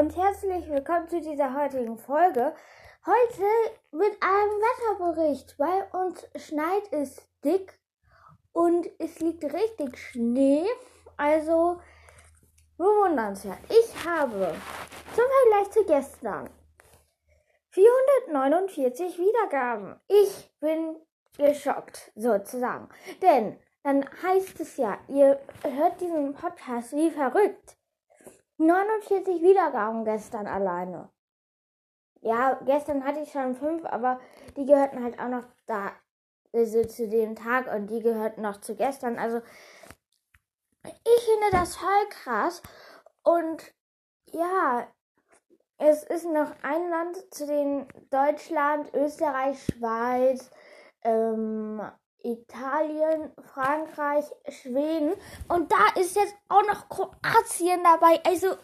und herzlich willkommen zu dieser heutigen Folge. Heute mit einem Wetterbericht. Bei uns schneit es dick und es liegt richtig Schnee. Also bewundernswert. Ich habe zum Vergleich zu gestern 449 Wiedergaben. Ich bin geschockt sozusagen. Denn dann heißt es ja, ihr hört diesen Podcast wie verrückt. 49 Wiedergaben gestern alleine. Ja, gestern hatte ich schon fünf, aber die gehörten halt auch noch da, also zu dem Tag und die gehörten noch zu gestern. Also, ich finde das voll krass. Und ja, es ist noch ein Land zu den Deutschland, Österreich, Schweiz, ähm, Italien, Frankreich, Schweden und da ist jetzt auch noch Kroatien dabei. Also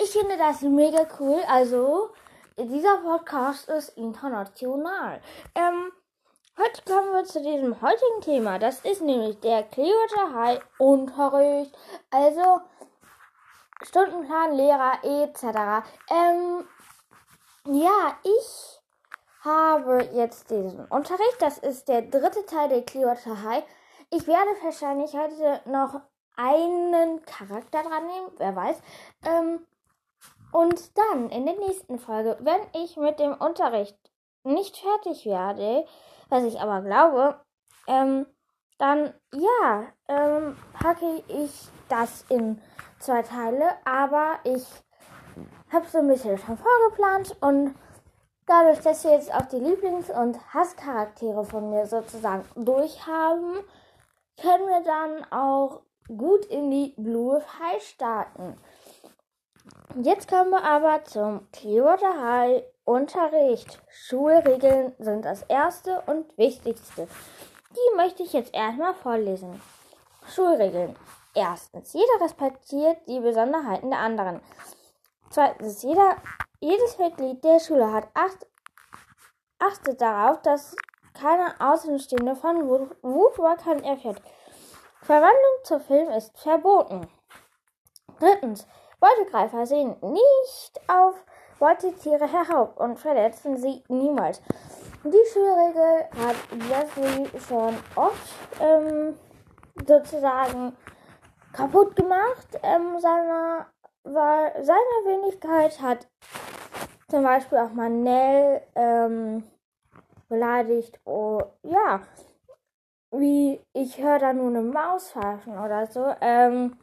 ich finde das mega cool. Also dieser Podcast ist international. Ähm, heute kommen wir zu diesem heutigen Thema. Das ist nämlich der Clearwater High Unterricht. Also Stundenplan, Lehrer etc. Ähm, ja, ich habe jetzt diesen Unterricht. Das ist der dritte Teil der Clearwater High. Ich werde wahrscheinlich heute noch einen Charakter dran nehmen, wer weiß. Ähm, und dann in der nächsten Folge, wenn ich mit dem Unterricht nicht fertig werde, was ich aber glaube, ähm, dann ja, ähm, packe ich das in zwei Teile. Aber ich habe so ein bisschen schon vorgeplant und Dadurch, dass wir jetzt auch die Lieblings- und Hasscharaktere von mir sozusagen durchhaben, können wir dann auch gut in die Blue High starten. Jetzt kommen wir aber zum Clearwater High Unterricht. Schulregeln sind das erste und wichtigste. Die möchte ich jetzt erstmal vorlesen. Schulregeln. Erstens, jeder respektiert die Besonderheiten der anderen. Zweitens, jeder jedes Mitglied der Schule hat acht, achtet darauf, dass keine Außenstehende von Woodwalkern erfährt. Verwandlung zu Film ist verboten. Drittens, Beutegreifer sehen nicht auf Beutetiere herab und verletzen sie niemals. Die Schulregel hat Jeffrey schon oft ähm, sozusagen kaputt gemacht. Ähm, seine, weil seine Wenigkeit hat zum Beispiel auch mal Nell ähm, beleidigt. Oh, ja, wie ich höre da nur eine Maus pfeifen oder so. Ähm,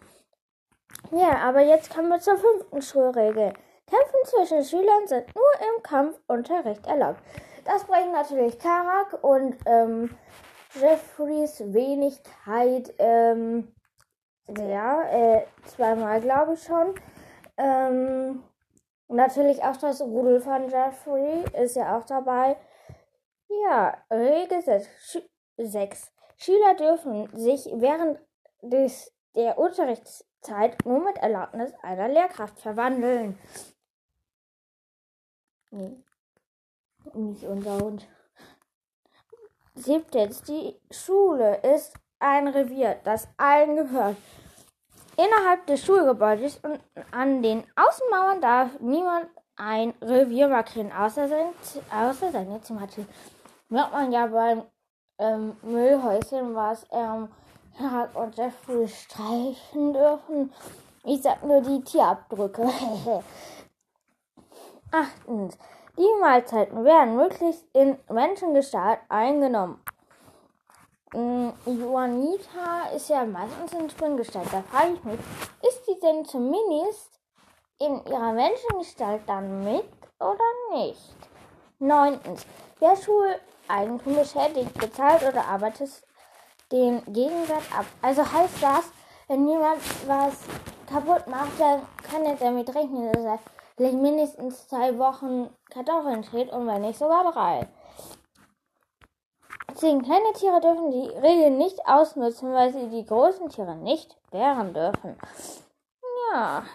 ja, aber jetzt kommen wir zur fünften Schulregel. Kämpfen zwischen Schülern sind nur im Kampfunterricht erlaubt. Das bringt natürlich Karak und ähm, Jeffreys Wenigkeit, ähm, ja, äh, zweimal glaube ich schon. Ähm, natürlich auch das Rudel von Jeffrey ist ja auch dabei. Ja, Regel 6. Schüler dürfen sich während des, der Unterrichtszeit nur mit Erlaubnis einer Lehrkraft verwandeln. Nee, nicht unser Hund. Siebtens, die Schule ist ein Revier, das allen gehört. Innerhalb des Schulgebäudes und an den Außenmauern darf niemand ein Revier markieren, außer, sein, außer seine Zimmertür. Wird man ja beim ähm, Müllhäuschen, was ähm, Harald und Jeffrey streichen dürfen. Ich sag nur die Tierabdrücke. Achtens. Die Mahlzeiten werden möglichst in Menschengestalt eingenommen. Mm, Juanita ist ja meistens in Spinngestalt. Da frage ich mich, ist die denn zumindest in ihrer Menschengestalt dann mit oder nicht? Neuntens, wer Schuleigentum beschädigt, bezahlt oder arbeitet den Gegenwert ab. Also heißt das, wenn jemand was kaputt macht, dann kann er damit rechnen, dass er vielleicht mindestens zwei Wochen Kartoffeln steht und wenn nicht sogar drei. Deswegen kleine Tiere dürfen die Regeln nicht ausnutzen, weil sie die großen Tiere nicht wehren dürfen. Ja.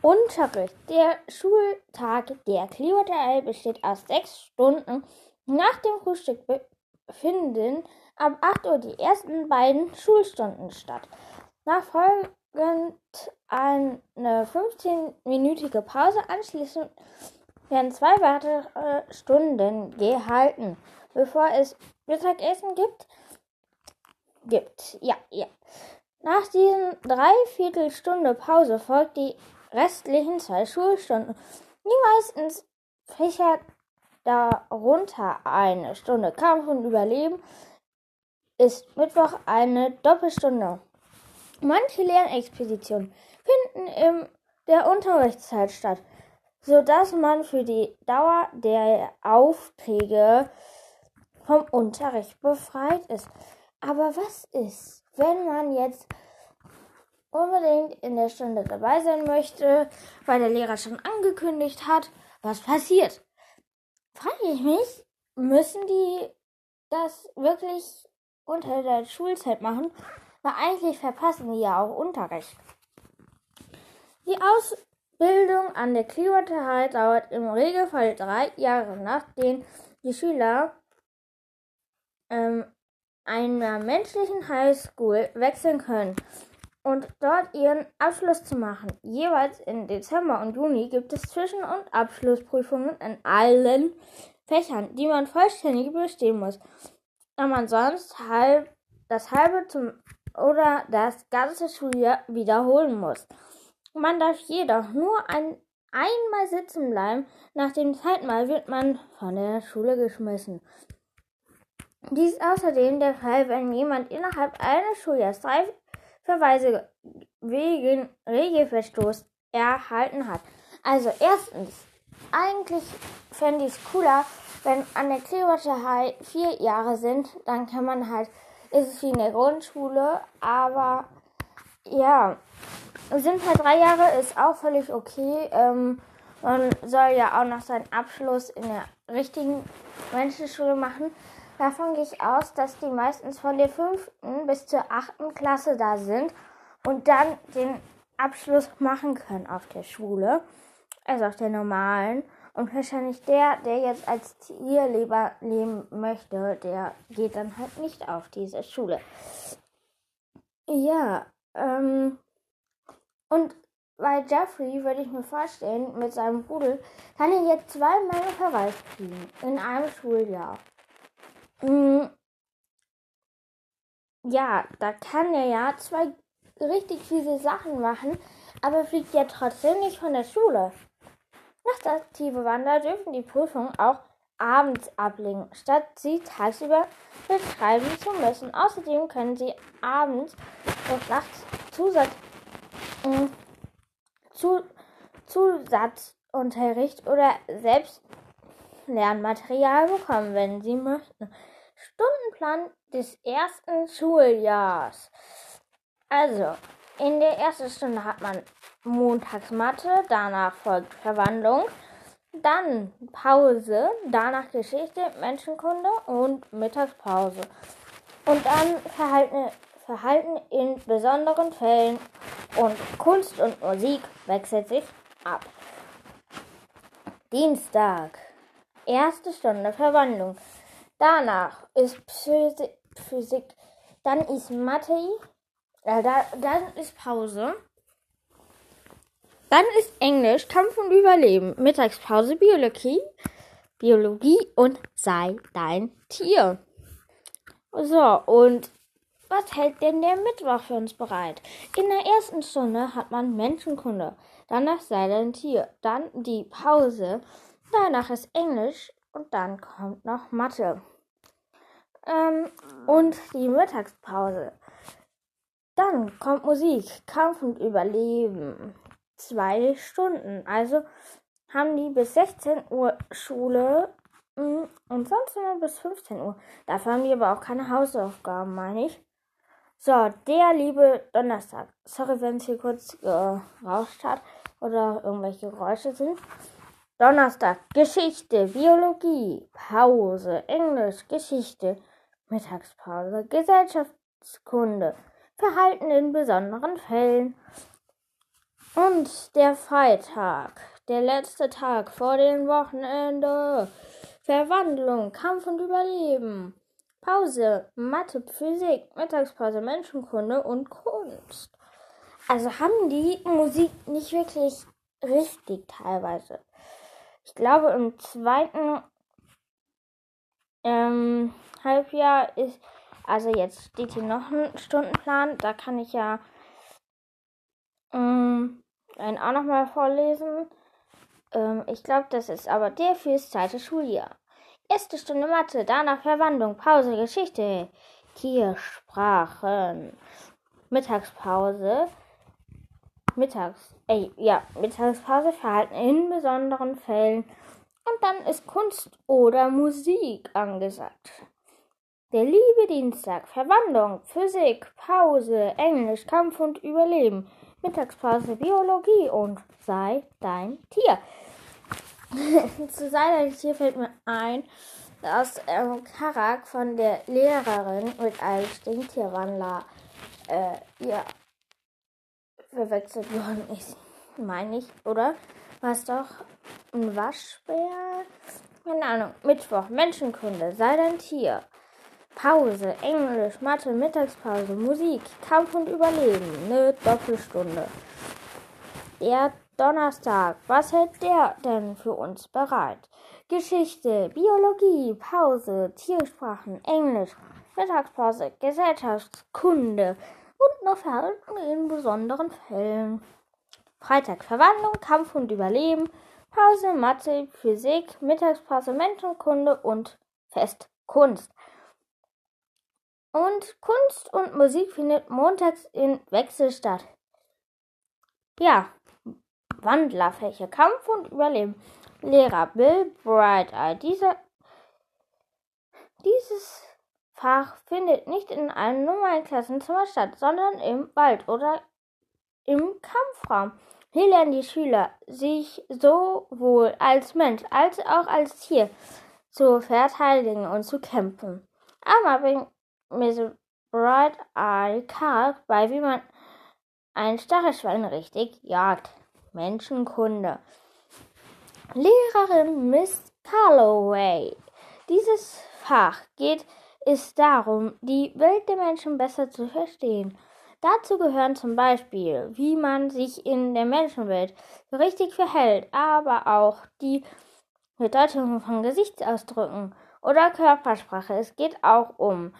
Unterricht. Der Schultag der Clearwater besteht aus sechs Stunden. Nach dem Frühstück finden ab 8 Uhr die ersten beiden Schulstunden statt. Nach, Folge, eine 15-minütige Pause. Anschließend werden zwei weitere Stunden gehalten, bevor es Mittagessen gibt. Gibt, ja, ja. Nach diesen Dreiviertelstunde Pause folgt die restlichen zwei Schulstunden. Die meisten Fächer darunter eine Stunde Kampf und Überleben ist Mittwoch eine Doppelstunde. Manche Lernexpeditionen finden in der Unterrichtszeit statt, so dass man für die Dauer der Aufträge vom Unterricht befreit ist. Aber was ist, wenn man jetzt unbedingt in der Stunde dabei sein möchte, weil der Lehrer schon angekündigt hat, was passiert? Frage ich mich, müssen die das wirklich unter der Schulzeit machen? Weil eigentlich verpassen die ja auch Unterricht. Die Ausbildung an der Klimaterei dauert im Regelfall drei Jahre, nachdem die Schüler ähm, einer menschlichen Highschool wechseln können und dort ihren Abschluss zu machen. Jeweils im Dezember und Juni gibt es Zwischen- und Abschlussprüfungen in allen Fächern, die man vollständig bestehen muss, da man sonst halb, das halbe zum oder das ganze Schuljahr wiederholen muss. Man darf jedoch nur ein, einmal sitzen bleiben, nach dem zweiten Mal wird man von der Schule geschmissen. Dies ist außerdem der Fall, wenn jemand innerhalb eines Schuljahres drei Verweise wegen Regelverstoß erhalten hat. Also erstens, eigentlich fände ich es cooler, wenn an der High vier Jahre sind, dann kann man halt, ist es wie in der Grundschule, aber ja, sind halt drei Jahre, ist auch völlig okay. Ähm, man soll ja auch noch seinen Abschluss in der richtigen Menschenschule machen. Davon gehe ich aus, dass die meistens von der fünften bis zur achten Klasse da sind und dann den Abschluss machen können auf der Schule, also auf der normalen. Und wahrscheinlich der, der jetzt als Tierleber leben möchte, der geht dann halt nicht auf diese Schule. Ja, ähm, und bei Jeffrey würde ich mir vorstellen, mit seinem Rudel kann er jetzt zweimal Verweis kriegen in einem Schuljahr. Mm. Ja, da kann er ja zwei richtig fiese Sachen machen, aber fliegt ja trotzdem nicht von der Schule. Nachtaktive Wanderer dürfen die Prüfung auch abends ablegen, statt sie tagsüber betreiben zu müssen. Außerdem können sie abends und nachts Zusatz, äh, zu, Zusatzunterricht oder Selbstlernmaterial bekommen, wenn sie möchten. Stundenplan des ersten Schuljahrs. Also, in der ersten Stunde hat man Montagsmathe, danach folgt Verwandlung, dann Pause, danach Geschichte, Menschenkunde und Mittagspause. Und dann Verhalten, Verhalten in besonderen Fällen und Kunst und Musik wechselt sich ab. Dienstag. Erste Stunde Verwandlung. Danach ist Physik, dann ist Mathe, äh, da, dann ist Pause. Dann ist Englisch, Kampf und Überleben, Mittagspause, Biologie, Biologie und sei dein Tier. So, und was hält denn der Mittwoch für uns bereit? In der ersten Stunde hat man Menschenkunde, danach sei dein Tier, dann die Pause, danach ist Englisch und dann kommt noch Mathe. Ähm, und die Mittagspause. Dann kommt Musik, Kampf und Überleben. Zwei Stunden. Also haben die bis 16 Uhr Schule mm, und sonst immer bis 15 Uhr. Dafür haben die aber auch keine Hausaufgaben, meine ich. So, der liebe Donnerstag. Sorry, wenn es hier kurz gerauscht hat oder irgendwelche Geräusche sind. Donnerstag. Geschichte, Biologie, Pause, Englisch, Geschichte, Mittagspause, Gesellschaftskunde, Verhalten in besonderen Fällen. Und der Freitag, der letzte Tag vor dem Wochenende. Verwandlung, Kampf und Überleben. Pause, Mathe, Physik, Mittagspause, Menschenkunde und Kunst. also haben die Musik nicht wirklich richtig teilweise. Ich glaube, im zweiten ähm, Halbjahr ist, also jetzt steht hier noch ein Stundenplan, da kann ich ja ähm, einen auch nochmal vorlesen. Ähm, ich glaube, das ist aber der fürs zweite Schuljahr. Erste Stunde Mathe, danach Verwandlung, Pause, Geschichte, Tiersprachen, Mittagspause, Mittags, ey, ja, Mittagspause, Verhalten in besonderen Fällen und dann ist Kunst oder Musik angesagt. Der liebe Dienstag, Verwandlung, Physik, Pause, Englisch, Kampf und Überleben, Mittagspause, Biologie und sei dein Tier. Zu sei dein Tier fällt mir ein, dass ähm, Karak von der Lehrerin mit einem Stinktierwandler äh, ja, verwechselt worden ist. Meine ich, oder? War es doch ein Waschbär? Keine Ahnung. Mittwoch, Menschenkunde, sei dein Tier. Pause, Englisch, Mathe, Mittagspause, Musik, Kampf und Überleben, eine Doppelstunde. Der Donnerstag, was hält der denn für uns bereit? Geschichte, Biologie, Pause, Tiersprachen, Englisch, Mittagspause, Gesellschaftskunde und noch Verhalten in besonderen Fällen. Freitag Verwandlung, Kampf und Überleben, Pause, Mathe, Physik, Mittagspause, Menschenkunde und Fest Kunst. Und Kunst und Musik findet montags in Wechsel statt. Ja, Wandlerfläche, Kampf und Überleben. Lehrer Bill Bright Eye. Dieser, dieses Fach findet nicht in einem normalen Klassenzimmer statt, sondern im Wald oder im Kampfraum. Hier lernen die Schüler, sich sowohl als Mensch als auch als Tier zu verteidigen und zu kämpfen. Aber bringt Miss Bright Eye Carl bei, wie man ein Stachelschwein richtig jagt. Menschenkunde. Lehrerin Miss Calloway. Dieses Fach geht es darum, die Welt der Menschen besser zu verstehen. Dazu gehören zum Beispiel, wie man sich in der Menschenwelt richtig verhält, aber auch die Bedeutung von Gesichtsausdrücken oder Körpersprache. Es geht auch um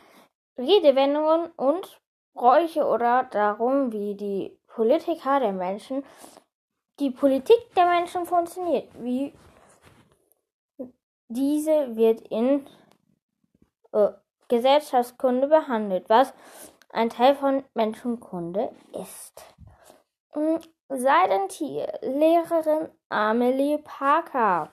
Redewendungen und Bräuche oder darum, wie die Politiker der Menschen, die Politik der Menschen funktioniert, wie diese wird in äh, Gesellschaftskunde behandelt, was ein Teil von Menschenkunde ist. Hm, Silent Hill, Lehrerin Amelie Parker.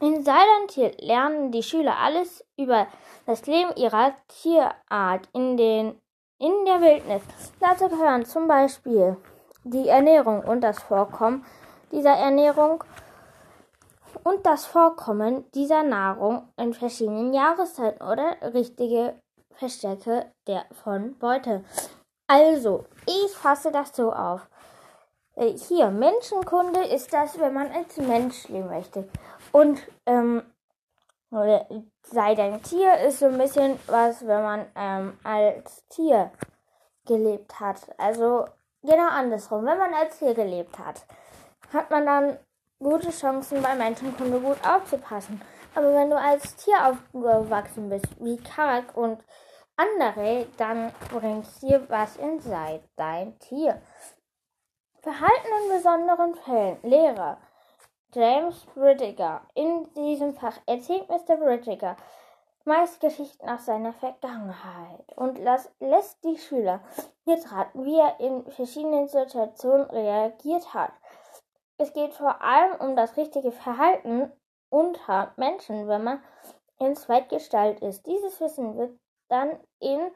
In Silent Hill lernen die Schüler alles über das Leben ihrer Tierart in, den, in der Wildnis. Dazu gehören zum Beispiel die Ernährung und das Vorkommen dieser Ernährung und das Vorkommen dieser Nahrung in verschiedenen Jahreszeiten oder richtige Verstärke der von Beute. Also, ich fasse das so auf. Äh, hier, Menschenkunde ist das, wenn man als Mensch leben möchte. Und ähm, sei dein Tier ist so ein bisschen was, wenn man ähm, als Tier gelebt hat. Also genau andersrum. Wenn man als Tier gelebt hat, hat man dann gute Chancen, bei Menschenkunde gut aufzupassen. Aber wenn du als Tier aufgewachsen bist, wie Karak und andere, dann bringst dir was in Sei dein Tier. Verhalten in besonderen Fällen. Lehrer. James Bridger. In diesem Fach erzählt Mr. Bridger meist Geschichten aus seiner Vergangenheit und lässt die Schüler betrachten, wie er in verschiedenen Situationen reagiert hat. Es geht vor allem um das richtige Verhalten unter Menschen, wenn man in Zweitgestalt ist. Dieses Wissen wird dann in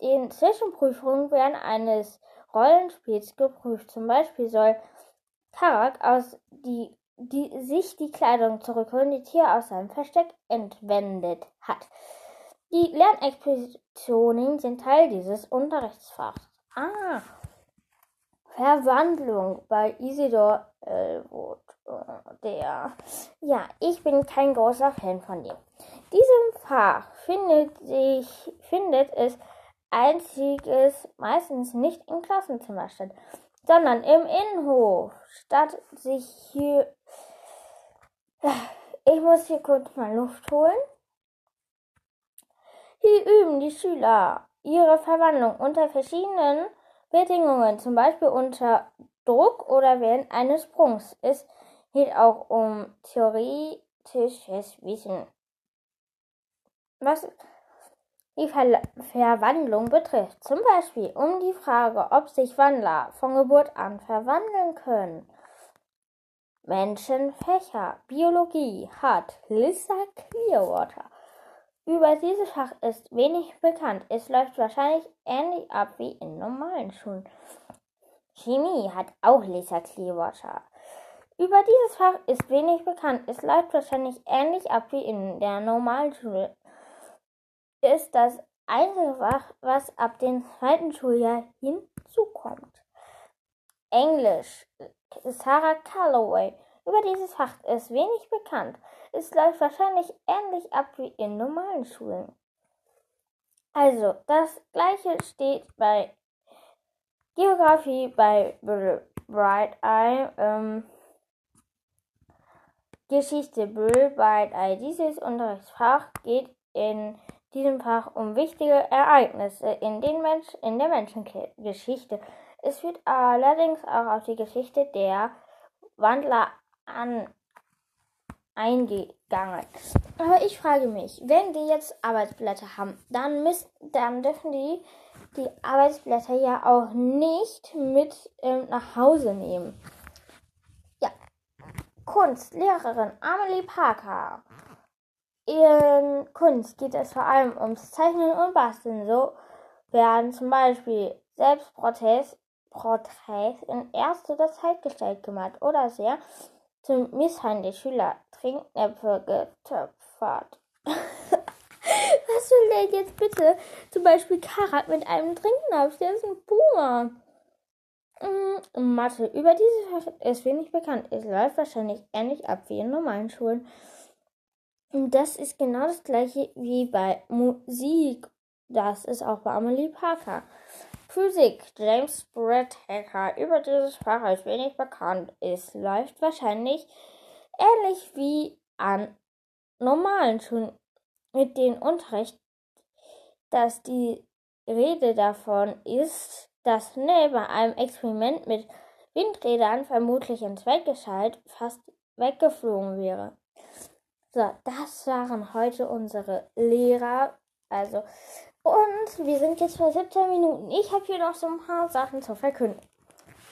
den Zwischenprüfungen während eines Rollenspiels geprüft. Zum Beispiel soll Karak aus die, die, sich die Kleidung zurückholen, die Tier aus seinem Versteck entwendet hat. Die Lernexpositionen sind Teil dieses Unterrichtsfachs. Ah, Verwandlung bei Isidor Elwood. Der. Ja, ich bin kein großer Fan von dem. Diesem Fach findet, sich, findet es einziges meistens nicht im Klassenzimmer statt, sondern im Innenhof, statt sich hier. Ich muss hier kurz mal Luft holen. Hier üben die Schüler ihre Verwandlung unter verschiedenen Bedingungen, zum Beispiel unter Druck oder während eines Sprungs. Es geht auch um theoretisches Wissen. Was die Ver Verwandlung betrifft, zum Beispiel um die Frage, ob sich Wandler von Geburt an verwandeln können. Menschenfächer, Biologie hat Lisa Clearwater. Über dieses Fach ist wenig bekannt. Es läuft wahrscheinlich ähnlich ab wie in normalen Schulen. Chemie hat auch Lisa Clearwater. Über dieses Fach ist wenig bekannt. Es läuft wahrscheinlich ähnlich ab wie in der normalen Schule ist das einzige Fach, was ab dem zweiten Schuljahr hinzukommt. Englisch. Sarah Calloway. Über dieses Fach ist wenig bekannt. Es läuft wahrscheinlich ähnlich ab wie in normalen Schulen. Also, das gleiche steht bei Geografie bei Bright Eye. Ähm, Geschichte Bright Eye. Dieses Unterrichtsfach geht in diesem Fach um wichtige Ereignisse in, den Mensch, in der Menschengeschichte. Es wird allerdings auch auf die Geschichte der Wandler an eingegangen. Aber ich frage mich, wenn die jetzt Arbeitsblätter haben, dann müssen, dann dürfen die die Arbeitsblätter ja auch nicht mit ähm, nach Hause nehmen. Ja, Kunstlehrerin Amelie Parker in Kunst geht es vor allem ums Zeichnen und Basteln. So werden zum Beispiel Selbstporträts Porträts in erster Zeit gestellt gemalt oder sehr zum Misshandeln der Schüler Trinknäpfe getöpfert. Was will der jetzt bitte? Zum Beispiel Karat mit einem Trinknapf, der ist ein Puma. Mm, Mathe. Über dieses Fach ist wenig bekannt. Es läuft wahrscheinlich ähnlich ab wie in normalen Schulen. Und das ist genau das gleiche wie bei Musik. Das ist auch bei Amelie Parker. Physik. James Brett Hacker. Über dieses Fach ist wenig bekannt. Es läuft wahrscheinlich ähnlich wie an normalen Schulen mit dem Unterricht, dass die Rede davon ist, dass neben einem Experiment mit Windrädern vermutlich ins Weltgescheit fast weggeflogen wäre. So, das waren heute unsere Lehrer. Also, und wir sind jetzt bei 17 Minuten. Ich habe hier noch so ein paar Sachen zu verkünden.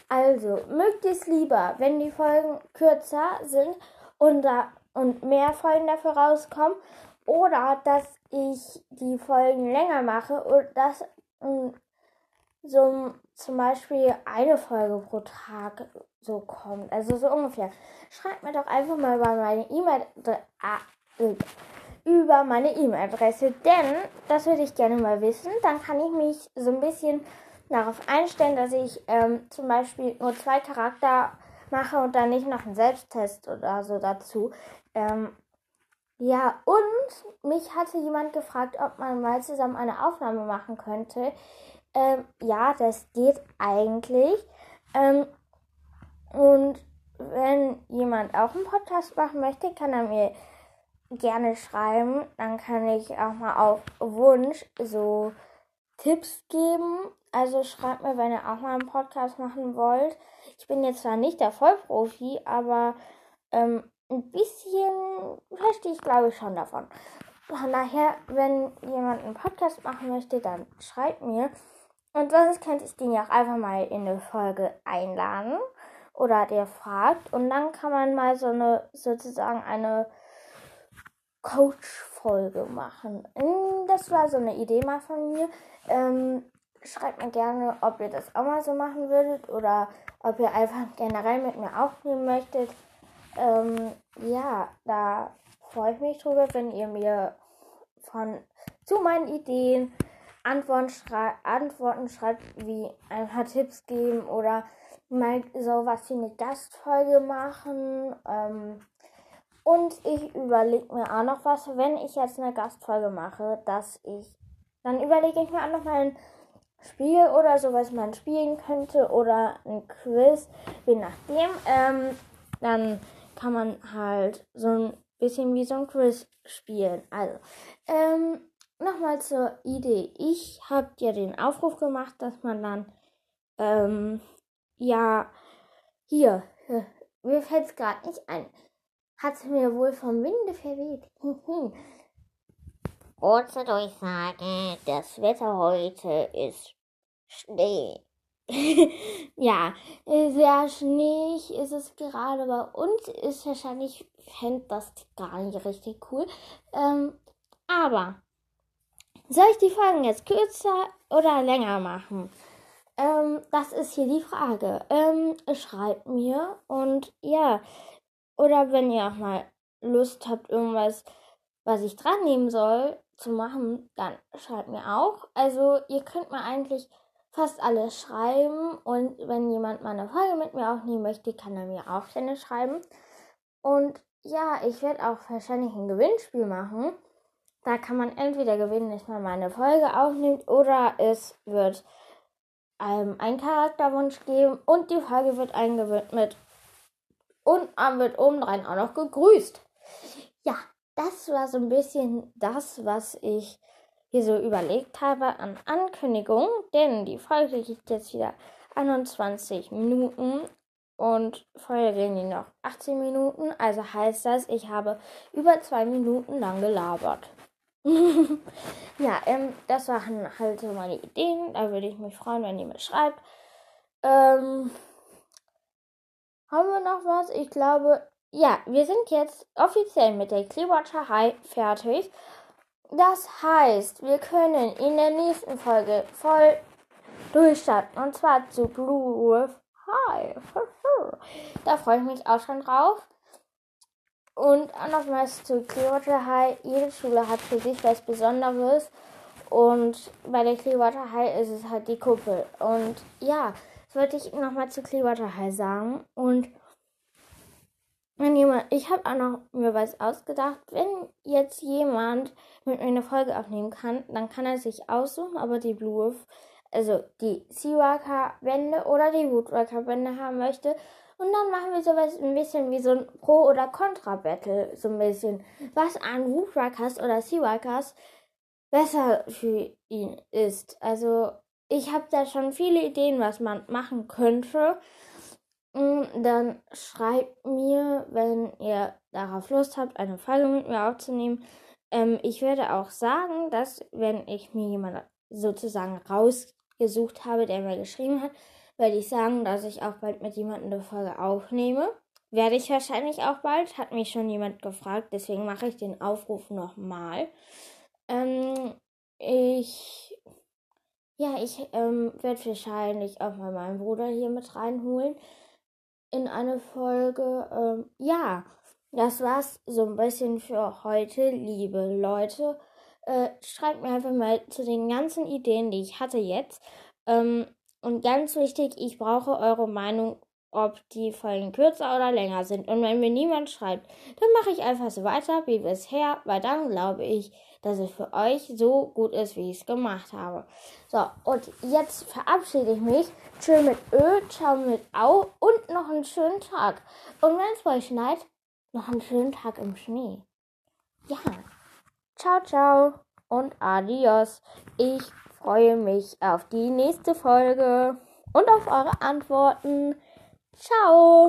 Also, mögt es lieber, wenn die Folgen kürzer sind und, da, und mehr Folgen dafür rauskommen, oder dass ich die Folgen länger mache und dass mm, so zum Beispiel eine Folge pro Tag so kommt. Also so ungefähr. Schreibt mir doch einfach mal über meine E-Mail über meine E-Mail-Adresse, denn das würde ich gerne mal wissen. Dann kann ich mich so ein bisschen darauf einstellen, dass ich ähm, zum Beispiel nur zwei Charakter mache und dann nicht noch einen Selbsttest oder so dazu. Ähm, ja, und mich hatte jemand gefragt, ob man mal zusammen eine Aufnahme machen könnte. Ähm, ja, das geht eigentlich. Ähm, jemand auch einen Podcast machen möchte, kann er mir gerne schreiben. Dann kann ich auch mal auf Wunsch so Tipps geben. Also schreibt mir, wenn ihr auch mal einen Podcast machen wollt. Ich bin jetzt zwar nicht der Vollprofi, aber ähm, ein bisschen verstehe ich, glaube ich, schon davon. Von daher, wenn jemand einen Podcast machen möchte, dann schreibt mir. Und sonst könnte ich den ja auch einfach mal in eine Folge einladen oder der fragt. Und dann kann man mal so eine, sozusagen eine Coach-Folge machen. Hm, das war so eine Idee mal von mir. Ähm, schreibt mir gerne, ob ihr das auch mal so machen würdet oder ob ihr einfach generell mit mir aufnehmen möchtet. Ähm, ja, da freue ich mich drüber, wenn ihr mir von zu meinen Ideen Antworten, schrei Antworten schreibt, wie ein paar Tipps geben oder mal so was wie eine Gastfolge machen. Ähm, und ich überlege mir auch noch was, wenn ich jetzt eine Gastfolge mache, dass ich dann überlege ich mir auch noch mal ein Spiel oder so, was man spielen könnte oder ein Quiz, je nachdem. Ähm, dann kann man halt so ein bisschen wie so ein Quiz spielen. Also, ähm, nochmal zur Idee. Ich habe dir den Aufruf gemacht, dass man dann, ähm, ja, hier, äh, mir fällt es gerade nicht ein. Hat mir wohl vom Winde verweht. Kurze Durchsage, das Wetter heute ist Schnee. ja, sehr schneeig ist es gerade bei uns. Ist wahrscheinlich, fände das gar nicht richtig cool. Ähm, aber soll ich die Folgen jetzt kürzer oder länger machen? Ähm, das ist hier die Frage. Ähm, schreibt mir und ja, oder wenn ihr auch mal Lust habt, irgendwas, was ich dran nehmen soll, zu machen, dann schreibt mir auch. Also ihr könnt mir eigentlich fast alles schreiben und wenn jemand mal eine Folge mit mir aufnehmen möchte, kann er mir auch gerne schreiben. Und ja, ich werde auch wahrscheinlich ein Gewinnspiel machen. Da kann man entweder gewinnen, dass man meine Folge aufnimmt oder es wird ähm, einen Charakterwunsch geben und die Folge wird eingewidmet und man wird obendrein auch noch gegrüßt. Ja, das war so ein bisschen das, was ich hier so überlegt habe an Ankündigung, denn die Folge geht jetzt wieder 21 Minuten und vorher gehen die noch 18 Minuten. Also heißt das, ich habe über zwei Minuten lang gelabert. ja, ähm, das waren halt so meine Ideen. Da würde ich mich freuen, wenn ihr mir schreibt. Ähm, haben wir noch was? Ich glaube, ja, wir sind jetzt offiziell mit der Clearwater High fertig. Das heißt, wir können in der nächsten Folge voll durchstarten. Und zwar zu Blue Wolf High. Da freue ich mich auch schon drauf. Und auch nochmals zu Clearwater High. Jede Schule hat für sich was Besonderes. Und bei der Clearwater High ist es halt die Kuppel. Und ja, das wollte ich nochmal zu Clearwater High sagen. Und wenn jemand, ich habe auch noch mir was ausgedacht, wenn jetzt jemand mit mir eine Folge aufnehmen kann, dann kann er sich aussuchen, aber die Blue, also die Seawalker-Wände oder die Woodwalker-Wände haben möchte. Und dann machen wir sowas ein bisschen wie so ein Pro- oder Contra-Battle, so ein bisschen. Was an Woodwalkers oder Seawalkers besser für ihn ist. Also, ich habe da schon viele Ideen, was man machen könnte. Mm, dann schreibt mir, wenn ihr darauf Lust habt, eine Folge mit mir aufzunehmen. Ähm, ich werde auch sagen, dass wenn ich mir jemand sozusagen rausgesucht habe, der mir geschrieben hat, werde ich sagen, dass ich auch bald mit jemandem eine Folge aufnehme. Werde ich wahrscheinlich auch bald, hat mich schon jemand gefragt, deswegen mache ich den Aufruf nochmal. Ähm, ich, ja, ich ähm, werde wahrscheinlich auch mal meinen Bruder hier mit reinholen in eine Folge. Ähm, ja, das war's so ein bisschen für heute, liebe Leute. Äh, schreibt mir einfach mal zu den ganzen Ideen, die ich hatte jetzt. Ähm, und ganz wichtig, ich brauche eure Meinung, ob die Folgen kürzer oder länger sind. Und wenn mir niemand schreibt, dann mache ich einfach so weiter wie bisher, weil dann glaube ich, dass es für euch so gut ist, wie ich es gemacht habe. So, und jetzt verabschiede ich mich. Tschö mit Ö, ciao mit Au und noch einen schönen Tag. Und wenn es bei euch schneit, noch einen schönen Tag im Schnee. Ja. Ciao, ciao und adios. Ich freue mich auf die nächste Folge und auf eure Antworten. Ciao.